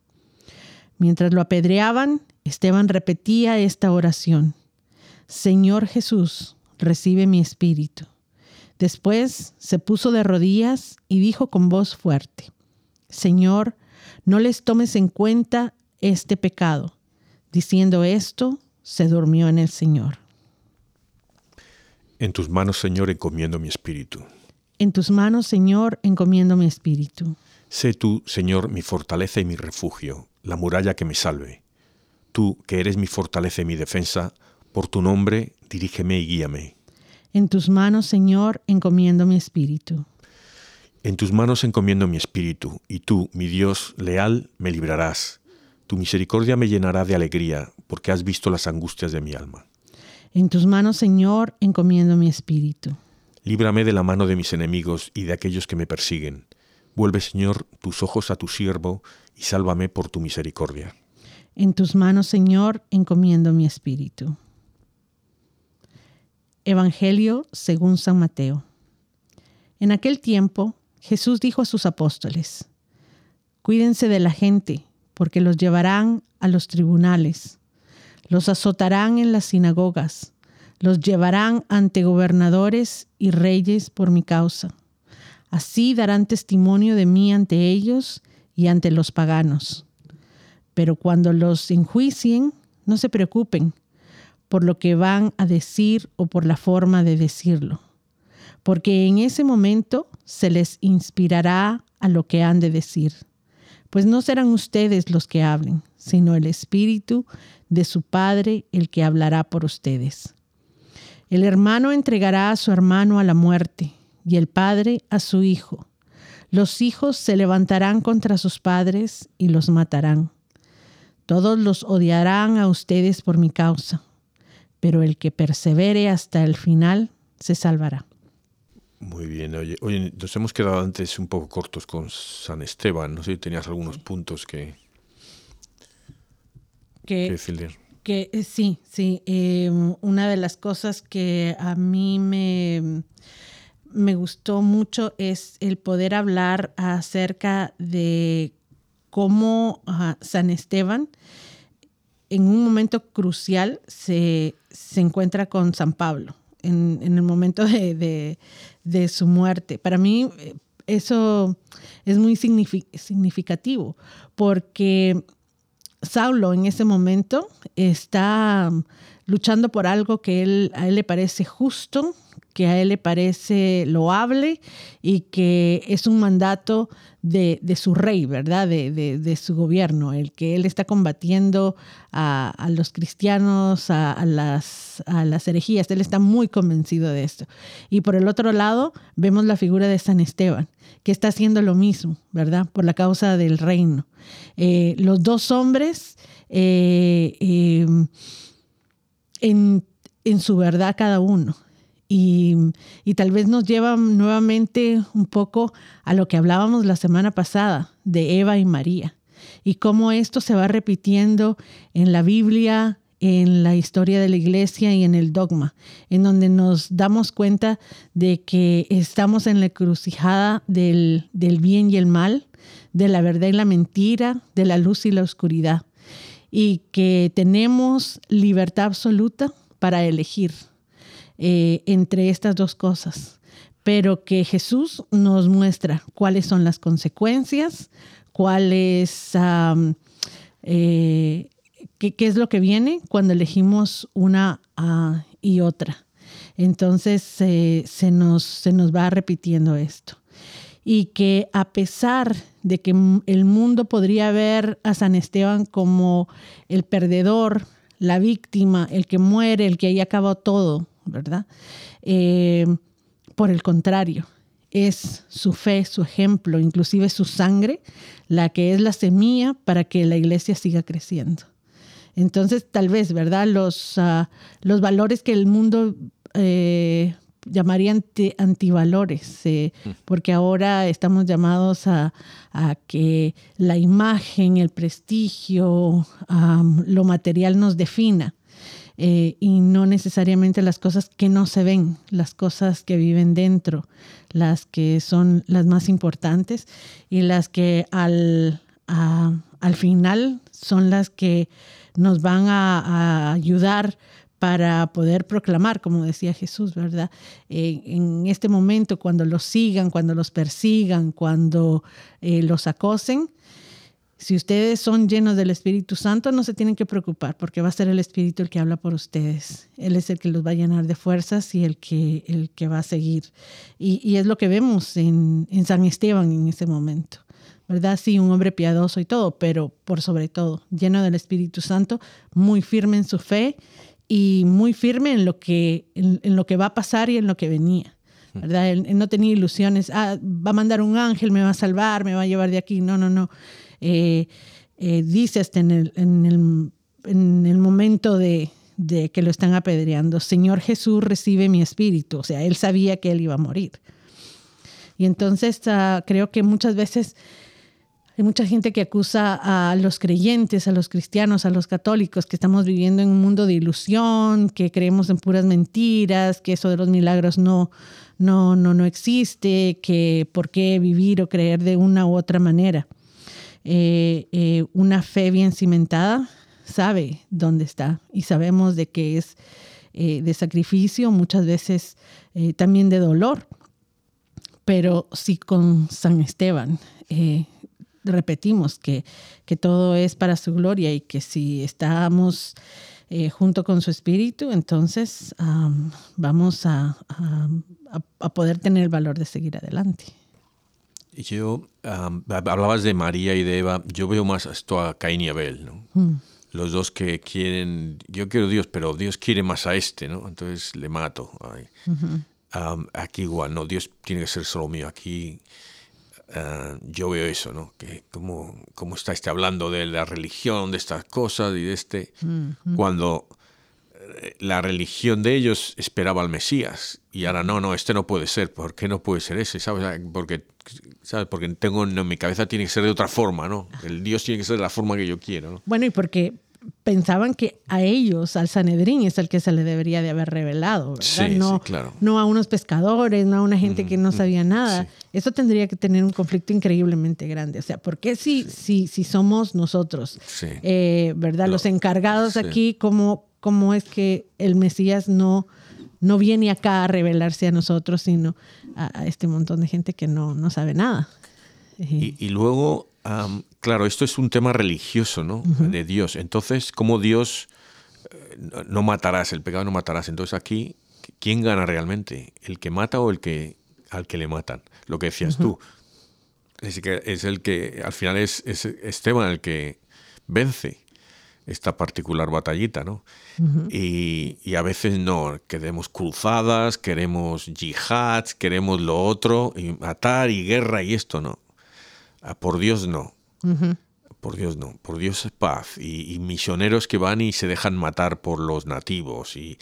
Mientras lo apedreaban, Esteban repetía esta oración. Señor Jesús, recibe mi espíritu. Después se puso de rodillas y dijo con voz fuerte, Señor, no les tomes en cuenta este pecado. Diciendo esto, se durmió en el Señor. En tus manos, Señor, encomiendo mi espíritu. En tus manos, Señor, encomiendo mi espíritu. Sé tú, Señor, mi fortaleza y mi refugio, la muralla que me salve. Tú, que eres mi fortaleza y mi defensa, por tu nombre, dirígeme y guíame. En tus manos, Señor, encomiendo mi espíritu. En tus manos encomiendo mi espíritu, y tú, mi Dios leal, me librarás. Tu misericordia me llenará de alegría, porque has visto las angustias de mi alma. En tus manos, Señor, encomiendo mi espíritu. Líbrame de la mano de mis enemigos y de aquellos que me persiguen. Vuelve, Señor, tus ojos a tu siervo, y sálvame por tu misericordia. En tus manos, Señor, encomiendo mi espíritu. Evangelio según San Mateo. En aquel tiempo Jesús dijo a sus apóstoles, Cuídense de la gente, porque los llevarán a los tribunales, los azotarán en las sinagogas, los llevarán ante gobernadores y reyes por mi causa. Así darán testimonio de mí ante ellos y ante los paganos. Pero cuando los enjuicien, no se preocupen por lo que van a decir o por la forma de decirlo, porque en ese momento se les inspirará a lo que han de decir, pues no serán ustedes los que hablen, sino el Espíritu de su Padre el que hablará por ustedes. El hermano entregará a su hermano a la muerte y el padre a su hijo. Los hijos se levantarán contra sus padres y los matarán. Todos los odiarán a ustedes por mi causa pero el que persevere hasta el final se salvará. Muy bien, oye, oye, nos hemos quedado antes un poco cortos con San Esteban, no sé si tenías algunos puntos que, que, decir. Que, eh, sí, sí, em, una de las cosas que a mí me, me gustó mucho es el poder hablar acerca de cómo San Esteban en un momento crucial se, encuentra con San Pablo, en, el momento de, su muerte. Para mí eso es muy significativo, porque Saulo en ese momento está luchando por algo que él, a él le parece justo, que a él le parece loable y que es un mandato de, su rey, ¿verdad? De, su gobierno, el que él está combatiendo a, los cristianos, a, las, herejías. Él está muy convencido de esto. Y por el otro lado, vemos la figura de San Esteban, que está haciendo lo mismo, ¿verdad? Por la causa del reino. Eh, los dos hombres, eh, eh, en su verdad cada uno, y, tal vez nos lleva nuevamente un poco a lo que hablábamos la semana pasada de Eva y María y cómo esto se va repitiendo en la Biblia, en la historia de la iglesia y en el dogma, en donde nos damos cuenta de que estamos en la crucijada del, del bien y el mal, de la verdad y la mentira, de la luz y la oscuridad, y que tenemos libertad absoluta para elegir eh, entre estas dos cosas. pero que Jesús nos muestra cuáles son las consecuencias, cuáles, eh, qué, es lo que viene cuando elegimos una y otra. Entonces se, nos, se nos va repitiendo esto. Y que a pesar de que el mundo podría ver a San Esteban como el perdedor, la víctima, el que muere, el que ahí acabó todo, ¿verdad? Eh, por el contrario, es su fe, su ejemplo, inclusive su sangre, la que es la semilla para que la iglesia siga creciendo. Entonces, tal vez, ¿verdad? Los, ah, los valores que el mundo eh, llamaría antivalores, eh, mm. porque ahora estamos llamados a, que la imagen, el prestigio, lo material nos defina. Eh, y no necesariamente las cosas que no se ven, las cosas que viven dentro, las que son las más importantes y las que al, al final son las que nos van a, ayudar para poder proclamar, como decía Jesús, ¿verdad? en este momento, cuando los sigan, cuando los persigan, cuando eh, los acosen, si ustedes son llenos del Espíritu Santo, no se tienen que preocupar porque va a ser el Espíritu el que habla por ustedes. Él es el que los va a llenar de fuerzas y el que, el que va a seguir. Y, es lo que vemos en, en, San Esteban en ese momento. ¿Verdad? Sí, un hombre piadoso y todo, pero por sobre todo, lleno del Espíritu Santo, muy firme en su fe y muy firme en lo que, en, lo que va a pasar y en lo que venía. ¿verdad? Él, no tenía ilusiones, ah, va a mandar un ángel, me va a salvar, me va a llevar de aquí. No, no, no. Eh, eh, dice hasta en el, en el, en el momento de, de, que lo están apedreando, Señor Jesús recibe mi espíritu. O sea, él sabía que él iba a morir. Y entonces ah, creo que muchas veces hay mucha gente que acusa a los creyentes, a los cristianos, a los católicos, que estamos viviendo en un mundo de ilusión, que creemos en puras mentiras, que eso de los milagros no, no, no, no existe, que por qué vivir o creer de una u otra manera. Eh, eh, una fe bien cimentada sabe dónde está y sabemos de que es eh, de sacrificio, muchas veces también de dolor. Pero si con San Esteban repetimos que, que todo es para su gloria y que si estamos junto con su espíritu, entonces vamos a, a, poder tener el valor de seguir adelante. Yo, hablabas de María y de Eva, yo veo más esto a Caín y Abel, ¿no? Mm. Los dos que quieren, yo quiero Dios, pero Dios quiere más a este, ¿no? Entonces le mato. aquí igual, no, Dios tiene que ser solo mío. Aquí eh, yo veo eso, ¿no? Que como, como está este hablando de la religión, de estas cosas y de este, cuando la religión de ellos esperaba al Mesías y ahora no, no, este no puede ser, ¿por qué no puede ser ese? ¿Sabes? Porque, ¿sabes? Porque tengo en mi cabeza tiene que ser de otra forma, ¿no? El Dios tiene que ser de la forma que yo quiero, ¿no? Bueno, y porque pensaban que a ellos, al Sanedrín, es el que se le debería de haber revelado, ¿verdad? no, no a unos pescadores, no a una gente que no sabía nada. Eso tendría que tener un conflicto increíblemente grande. O sea, ¿por qué si, si, si somos nosotros, eh, ¿verdad? Los encargados aquí, ¿cómo, ¿cómo es que el Mesías no, no viene acá a revelarse a nosotros, sino a, este montón de gente que no, no sabe nada? y luego claro, esto es un tema religioso, ¿no? De Dios. Entonces, ¿cómo Dios eh, no matarás, el pecado no matarás? Entonces aquí, ¿quién gana realmente? ¿El que mata o el que al que le matan? Lo que decías tú. Es, que es el que, al final es, Esteban el que vence esta particular batallita, ¿no? y, y, a veces no, queremos cruzadas, queremos yihads, queremos lo otro, y matar y guerra y esto no. Ah, por Dios no. Por Dios no. Por Dios es paz. Y, misioneros que van y se dejan matar por los nativos. Y,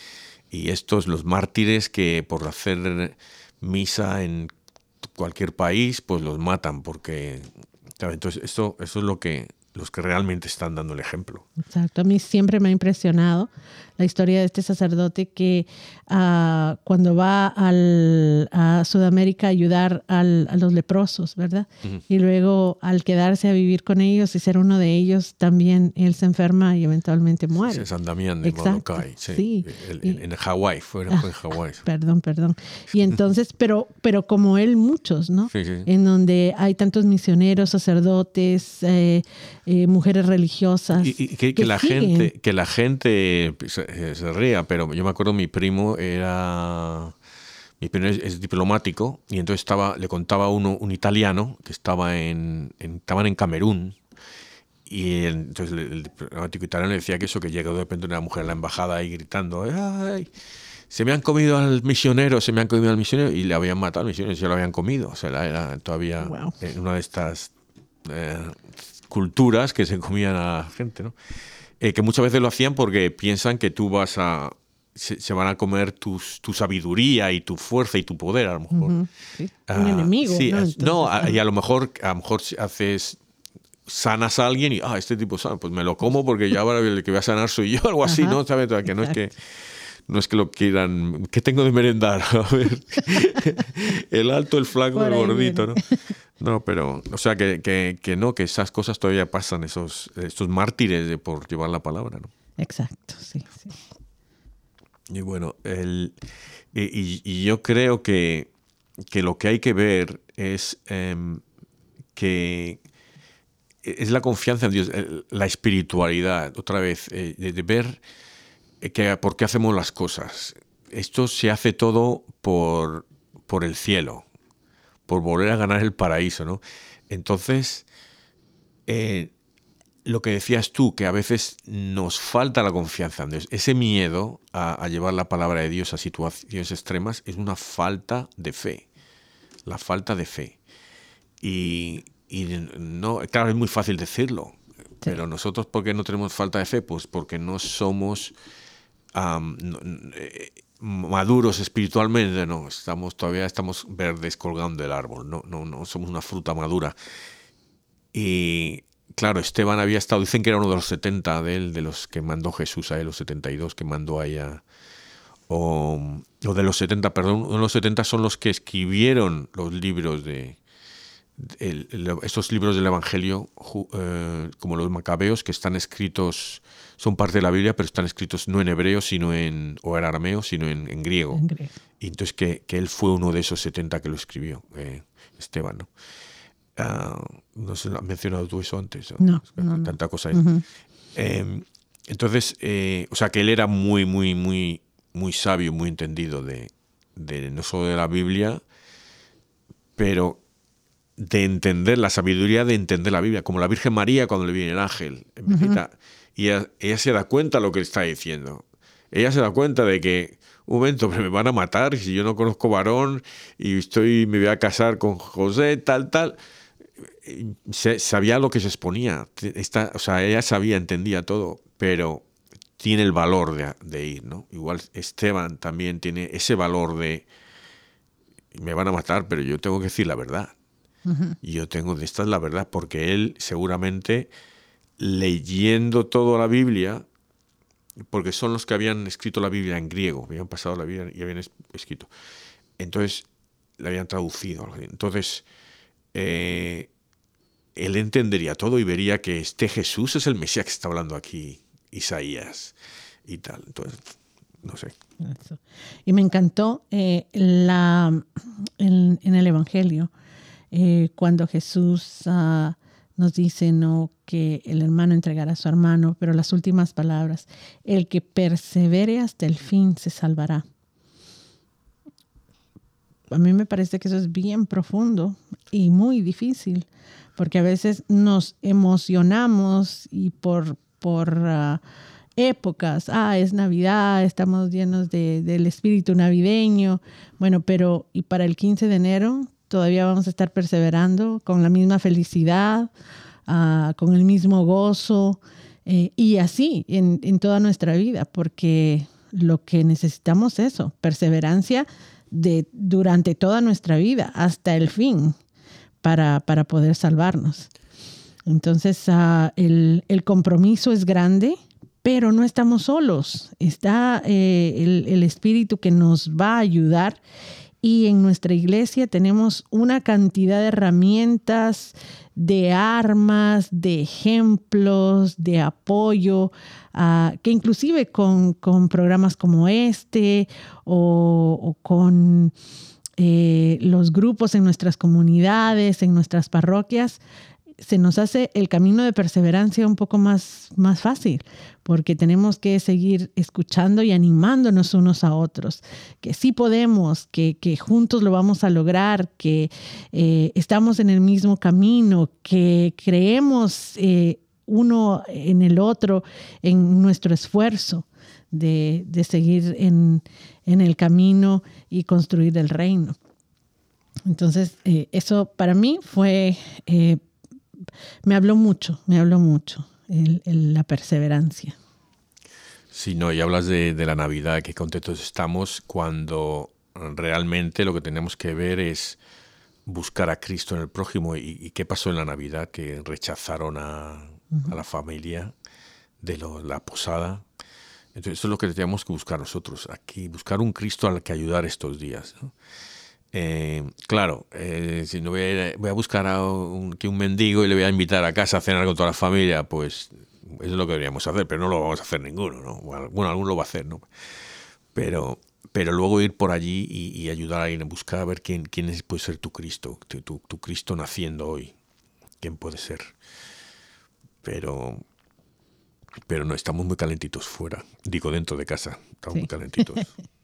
estos, los mártires que por hacer misa en cualquier país, pues los matan. Porque. Entonces, esto, eso es lo que, los que realmente están dando el ejemplo. Exacto. A mí siempre me ha impresionado la historia de este sacerdote que uh, cuando va al, a Sudamérica a ayudar al, a los leprosos, ¿verdad? Y luego al quedarse a vivir con ellos y ser uno de ellos, también él se enferma y eventualmente muere. Sí, San Damián de Molokai, sí. en Hawái, fue, en Hawái. Perdón, perdón. Y entonces, pero, pero como él, muchos, ¿no? Sí, sí. En donde hay tantos misioneros, sacerdotes, eh, eh, mujeres religiosas. Y, que, que, la gente, que la gente se, se, ría, pero yo me acuerdo mi primo era mi primo es, diplomático y entonces estaba le contaba uno un italiano que estaba en, en estaban en Camerún y entonces el, diplomático italiano decía que eso que llegó de repente una mujer a la embajada ahí gritando ¡Ay! se me han comido al misionero, se me han comido al misionero y le habían matado al misionero, se lo habían comido. O sea, era todavía en una de estas eh, culturas que se comían a la gente, ¿no? Eh, que muchas veces lo hacían porque piensan que tú vas a. Se, van a comer tus, tu sabiduría y tu fuerza y tu poder, a lo mejor. Un enemigo. Sí, ¿no? y a lo mejor, a lo mejor haces sanas a alguien y, ah, este tipo sana, pues me lo como porque ya ahora el que voy a sanar soy yo, algo así, ¿no? ¿Sabes? Que no es que no es que lo quieran. ¿Qué tengo de merendar? A ver. el alto, el flaco, el gordito, ¿no? No, pero, o sea, que, que, que, no, que esas cosas todavía pasan, esos, estos mártires de, por llevar la palabra, ¿no? Exacto, sí, sí. Y bueno, el, y, y, yo creo que, que, lo que hay que ver es eh, que es la confianza en Dios, la espiritualidad, otra vez, eh, de, de ver que, por qué hacemos las cosas. Esto se hace todo por, por el cielo, por volver a ganar el paraíso, ¿no? Entonces, eh, lo que decías tú, que a veces nos falta la confianza en Dios, ese miedo a, llevar la palabra de Dios a situaciones extremas es una falta de fe, la falta de fe. Y, y no, claro, es muy fácil decirlo, pero nosotros, ¿por qué no tenemos falta de fe? Pues porque no somos eh, maduros espiritualmente, no, estamos todavía estamos verdes colgando del árbol, no, no, no somos una fruta madura. Y claro, Esteban había estado, dicen que era uno de los 70 de él, de los que mandó Jesús a él, los 72 que mandó a o, o de los 70, perdón, uno de los 70 son los que escribieron los libros de, estos libros del Evangelio, eh, como los macabeos, que están escritos, son parte de la Biblia, pero están escritos no en hebreo, sino en, o en arameo, sino en, griego. Y entonces que, que, él fue uno de esos 70 que lo escribió, eh, Esteban. ¿no? Ah, no sé, ¿has mencionado tú eso antes? No, Tanta cosa. Em, entonces, eh, o sea, que él era muy, muy, muy, muy sabio, muy entendido de, de no solo de la Biblia, pero de entender, la sabiduría de entender la Biblia, como la Virgen María cuando le viene el ángel. Y ella, se da cuenta de lo que está diciendo. Ella se da cuenta de que, un momento, me van a matar si yo no conozco varón y estoy, me voy a casar con José, tal, tal. sabía lo que se exponía. Está, o sea, ella sabía, entendía todo, pero tiene el valor de, de ir, ¿no? Igual Esteban también tiene ese valor de, me van a matar, pero yo tengo que decir la verdad y yo tengo, esta es la verdad, porque él seguramente leyendo toda la Biblia, porque son los que habían escrito la Biblia en griego, habían pasado la Biblia y habían escrito. Entonces, la habían traducido. Entonces, eh, él entendería todo y vería que este Jesús es el Mesías que está hablando aquí, Isaías y tal. Entonces, no sé. Y me encantó eh, la, en el Evangelio eh, cuando Jesús ah, nos dice no que el hermano entregará a su hermano, pero las últimas palabras, el que persevere hasta el fin se salvará. A mí me parece que eso es bien profundo y muy difícil, porque a veces nos emocionamos y por, por ah, épocas, ah, es Navidad, estamos llenos de, del espíritu navideño, bueno, pero ¿y para el 15 de enero todavía vamos a estar perseverando con la misma felicidad, ah, con el mismo gozo eh, y así en, toda nuestra vida, porque lo que necesitamos es eso, perseverancia de, durante toda nuestra vida, hasta el fin, para, para poder salvarnos. Entonces, ah, el, el, compromiso es grande, pero no estamos solos. Está eh, el, el Espíritu que nos va a ayudar y en nuestra iglesia tenemos una cantidad de herramientas, de armas, de ejemplos, de apoyo, ah, que inclusive con, programas como este o, con eh, los grupos en nuestras comunidades, en nuestras parroquias, se nos hace el camino de perseverancia un poco más, más fácil, porque tenemos que seguir escuchando y animándonos unos a otros, que sí podemos, que, juntos lo vamos a lograr, que eh, estamos en el mismo camino, que creemos eh, uno en el otro, en nuestro esfuerzo de, seguir en, el camino y construir el reino. Entonces, eh, eso para mí fue me habló mucho, me habló mucho la perseverancia. Sí, no, y hablas de, la Navidad, qué contentos estamos cuando realmente lo que tenemos que ver es buscar a Cristo en el prójimo y, qué pasó en la Navidad, que rechazaron a, la familia de la posada. Entonces eso es lo que tenemos que buscar nosotros aquí, buscar un Cristo al que ayudar estos días. Eh, claro, eh, si no voy a, buscar a un, que un mendigo y le voy a invitar a casa a cenar con toda la familia, pues eso es lo que deberíamos hacer, pero no lo vamos a hacer ninguno, ¿no? Bueno, alguno lo va a hacer, ¿no? Pero, pero luego ir por allí y, ayudar a alguien a buscar a ver quién, quién es, puede ser tu Cristo, tu, tu, Cristo naciendo hoy, quién puede ser. Pero, pero no, estamos muy calentitos fuera, digo dentro de casa, estamos muy calentitos.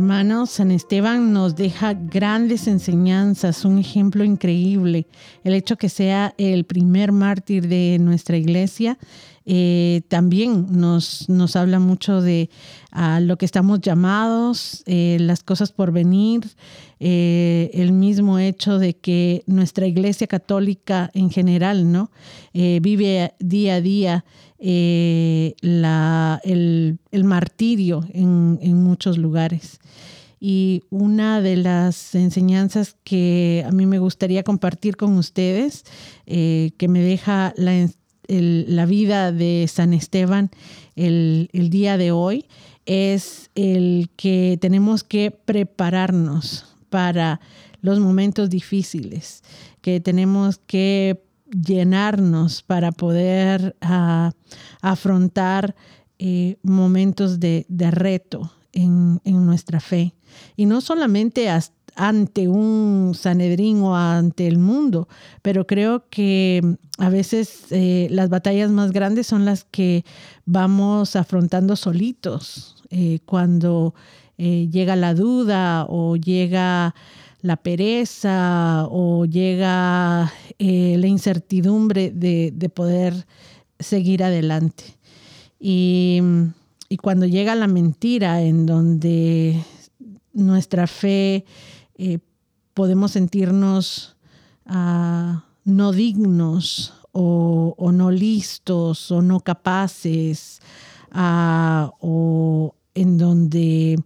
Hermanos, San Esteban nos deja grandes enseñanzas, un ejemplo increíble. El hecho que sea el primer mártir de nuestra iglesia eh, también nos, nos habla mucho de lo que estamos llamados, eh, las cosas por venir, eh, el mismo hecho de que nuestra iglesia católica en general ¿no? vive día a día la, el, martirio en, muchos lugares. Y una de las enseñanzas que a mí me gustaría compartir con ustedes, eh, que me deja la, la, vida de San Esteban el, el día de hoy, es el que tenemos que prepararnos para los momentos difíciles, que tenemos que llenarnos para poder ah, afrontar eh, momentos de, reto en, nuestra fe. Y no solamente ante un Sanedrín o ante el mundo, pero creo que a veces eh, las batallas más grandes son las que vamos afrontando solitos, eh, cuando llega la duda o llega la pereza o llega eh, la incertidumbre de, poder seguir adelante. Y, cuando llega la mentira en donde nuestra fe eh, podemos sentirnos ah, no dignos o, no listos o no capaces ah, o en donde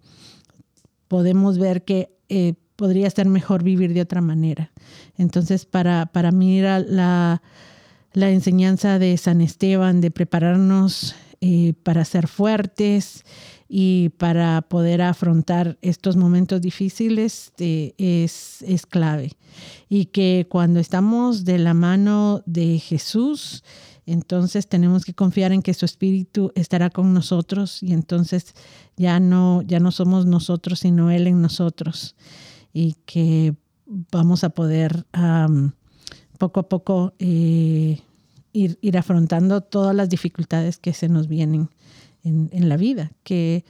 podemos ver que eh, podría ser mejor vivir de otra manera. Entonces, para, para mí era la, enseñanza de San Esteban de prepararnos eh, para ser fuertes y para poder afrontar estos momentos difíciles eh, es, es clave. Y que cuando estamos de la mano de Jesús, entonces tenemos que confiar en que su espíritu estará con nosotros y entonces ya no ya no somos nosotros sino él en nosotros y que vamos a poder poco a poco eh, ir, afrontando todas las dificultades que se nos vienen en, la vida, que,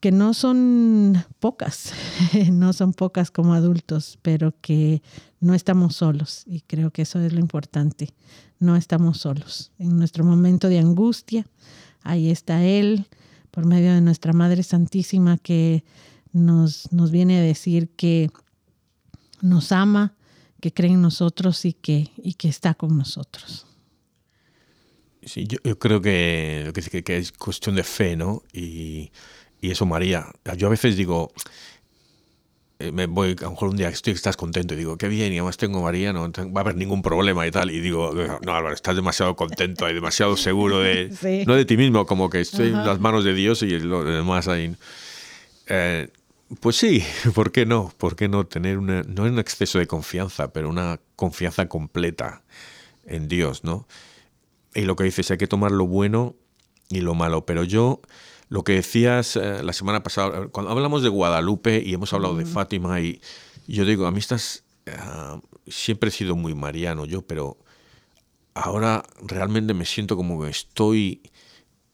que no son pocas, no son pocas como adultos, pero que no estamos solos y creo que eso es lo importante, no estamos solos. En nuestro momento de angustia, ahí está Él, por medio de nuestra Madre Santísima que nos, nos viene a decir que nos ama, que cree en nosotros y que, y que está con nosotros. Sí, yo, creo que, que, que, es cuestión de fe, ¿no? Y, y eso, María. Yo a veces digo, eh, me voy, a lo mejor un día estoy, estás contento y digo, qué bien, y además tengo María, no va a haber ningún problema y tal. Y digo, no, Álvaro, estás demasiado contento y demasiado seguro de, no de ti mismo, como que estoy en las manos de Dios y lo demás ahí. Eh, pues sí, ¿por qué no? ¿Por qué no tener una, no un exceso de confianza, pero una confianza completa en Dios, ¿no? Y lo que dices, hay que tomar lo bueno y lo malo, pero yo lo que decías eh, la semana pasada, cuando hablamos de Guadalupe y hemos hablado de Fátima, y yo digo, a mí estás, ah, siempre he sido muy mariano yo, pero ahora realmente me siento como que estoy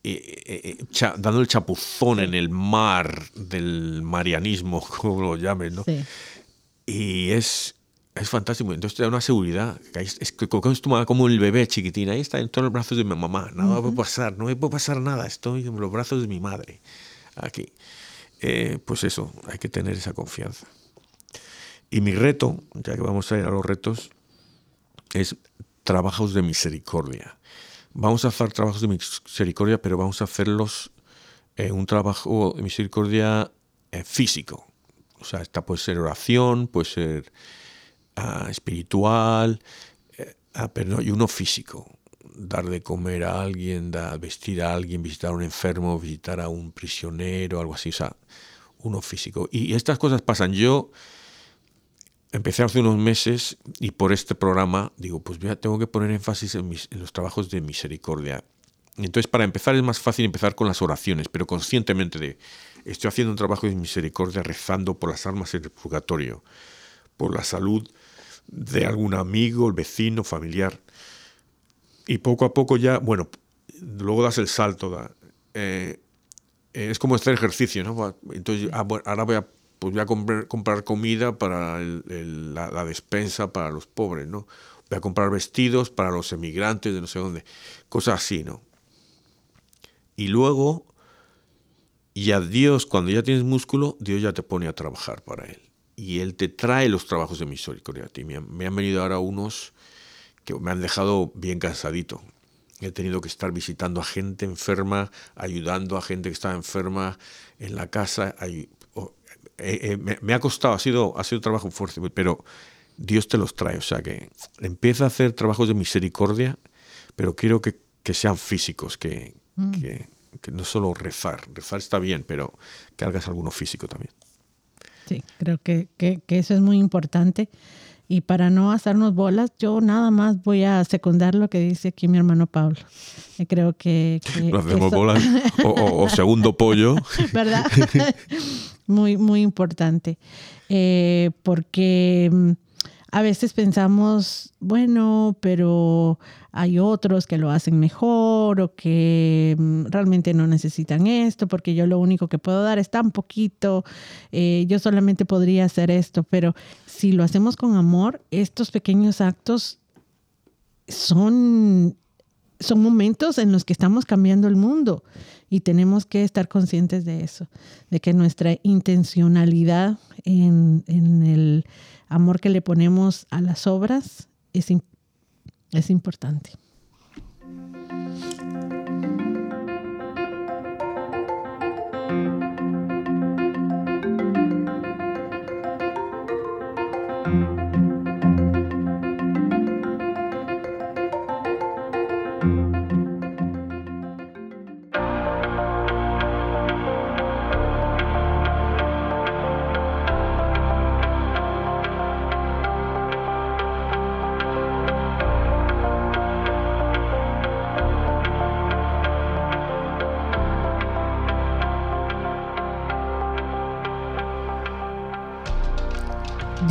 eh, eh, dando el chapuzón en el mar del marianismo, como lo llames, ¿no? Y es, es fantástico. Entonces te da una seguridad. Es, como el bebé chiquitín. Ahí está en todos los brazos de mi mamá. Nada va a pasar. No me puede pasar nada. Estoy en los brazos de mi madre. Aquí. Eh, pues eso, hay que tener esa confianza. Y mi reto, ya que vamos a ir a los retos, es trabajos de misericordia. Vamos a hacer trabajos de misericordia, pero vamos a hacerlos en un trabajo de misericordia eh, físico. O sea, esta puede ser oración, puede ser espiritual, pero y uno físico. Dar de comer a alguien, dar, vestir a alguien, visitar a un enfermo, visitar a un prisionero, algo así. O sea, uno físico. Y estas cosas pasan. Yo empecé hace unos meses y por este programa digo, pues ya tengo que poner énfasis en, mis, en los trabajos de misericordia. Entonces, para empezar es más fácil empezar con las oraciones, pero conscientemente de, estoy haciendo un trabajo de misericordia rezando por las almas en el purgatorio, por la salud de algún amigo, el vecino, familiar. Y poco a poco ya, bueno, luego das el salto. Eh, es como este ejercicio, ¿no? Entonces, ah, ahora voy a, pues voy a comprar, comida para la, despensa para los pobres, ¿no? Voy a comprar vestidos para los emigrantes de no sé dónde. Cosas así, ¿no? Y luego, y a Dios, cuando ya tienes músculo, Dios ya te pone a trabajar para Él y Él te trae los trabajos de misericordia a ti. Me han, venido ahora unos que me han dejado bien cansadito. He tenido que estar visitando a gente enferma, ayudando a gente que estaba enferma en la casa. Eh, eh, me, ha costado, ha sido, ha sido trabajo fuerte, pero Dios te los trae. O sea que empieza a hacer trabajos de misericordia, pero quiero que, sean físicos, que, mm. que, que no solo rezar. Rezar está bien, pero que hagas alguno físico también. Sí, creo que, eso es muy importante. Y para no hacernos bolas, yo nada más voy a secundar lo que dice aquí mi hermano Pablo. Creo que... no hacemos bolas o, segundo pollo. ¿Verdad? muy, muy importante. Eh, porque mm, a veces pensamos, bueno, pero hay otros que lo hacen mejor o que mm, realmente no necesitan esto porque yo lo único que puedo dar es tan poquito, eh, yo solamente podría hacer esto, pero si lo hacemos con amor, estos pequeños actos son, son momentos en los que estamos cambiando el mundo y tenemos que estar conscientes de eso, de que nuestra intencionalidad en, en el amor que le ponemos a las obras es es importante.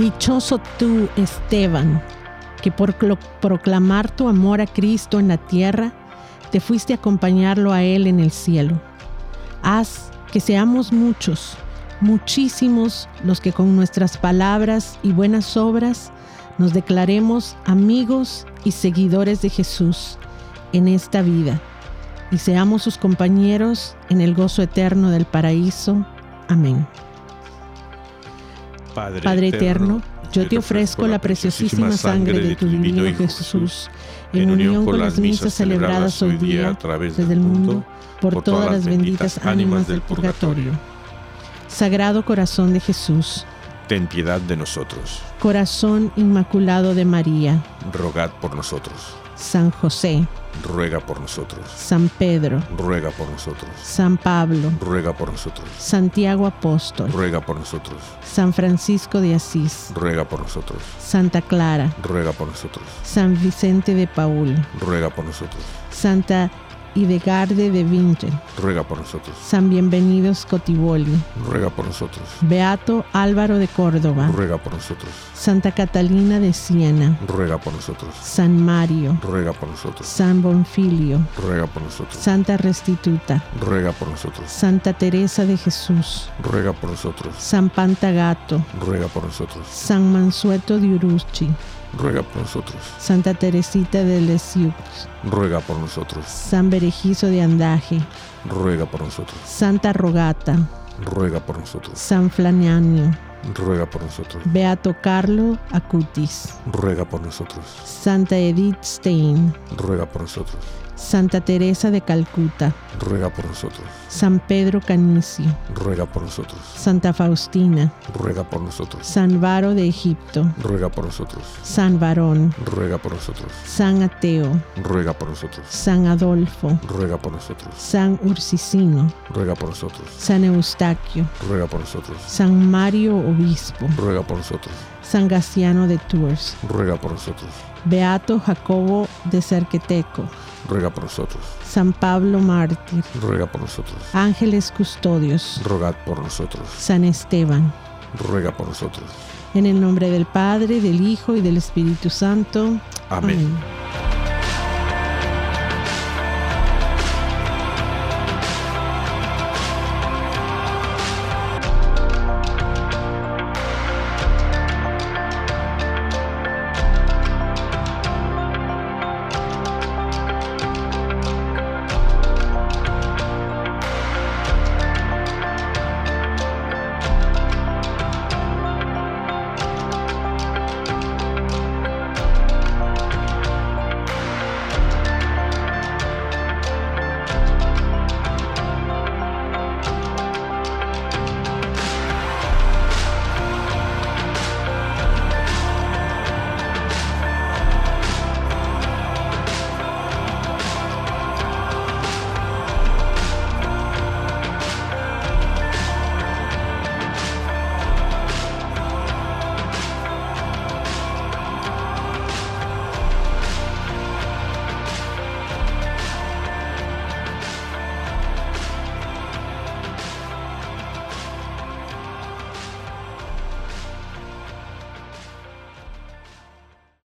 Dichoso tú, Esteban, que por proclamar tu amor a Cristo en la tierra, te fuiste a acompañarlo a Él en el cielo. Haz que seamos muchos, muchísimos los que con nuestras palabras y buenas obras nos declaremos amigos y seguidores de Jesús en esta vida y seamos sus compañeros en el gozo eterno del paraíso. Amén. Padre eterno, yo te ofrezco la preciosísima sangre de tu divino Hijo Jesús, en unión con las misas celebradas hoy día a través del mundo, por todas las benditas ánimas del purgatorio. Sagrado Corazón de Jesús, ten piedad de nosotros. Corazón Inmaculado de María, rogad por nosotros. San José, ruega por nosotros. San Pedro, ruega por nosotros. San Pablo, ruega por nosotros. Santiago Apóstol, ruega por nosotros. San Francisco de Asís, ruega por nosotros. Santa Clara, ruega por nosotros. San Vicente de Paul, ruega por nosotros. Santa y de Garde de Vinche. Ruega por nosotros. San Bienvenidos Cotiboli. Ruega por nosotros. Beato Álvaro de Córdoba. Ruega por nosotros. Santa Catalina de Siena. Ruega por nosotros. San Mario. Ruega por nosotros. San Bonfilio. Ruega por nosotros. Santa Restituta. Ruega por nosotros. Santa Teresa de Jesús. Ruega por nosotros. San Pantagato. Ruega por nosotros. San Mansueto de Uruchi ruega por nosotros. Santa Teresita de Lisieux, ruega por nosotros. San Berejizo de Andaje, ruega por nosotros. Santa Rogata, ruega por nosotros. San Flanianio, ruega por nosotros. Beato Carlo Acutis, ruega por nosotros. Santa Edith Stein, ruega por nosotros. Santa Teresa de Calcuta, ruega por nosotros. San Pedro Canicio, ruega por nosotros. Santa Faustina, ruega por nosotros. San Varo de Egipto, ruega por nosotros. San Varón, ruega por nosotros. San Ateo, ruega por nosotros. San Adolfo, ruega por nosotros. San Ursicino, ruega por nosotros. San Eustaquio, ruega por nosotros. San Mario Obispo, ruega por nosotros. San Gaciano de Tours, ruega por nosotros. Beato Jacobo de Cerqueteco, ruega por nosotros. San Pablo Mártir, ruega por nosotros. Ángeles Custodios, rogad por nosotros. San Esteban, ruega por nosotros. En el nombre del Padre, del Hijo y del Espíritu Santo. Amén. Amén.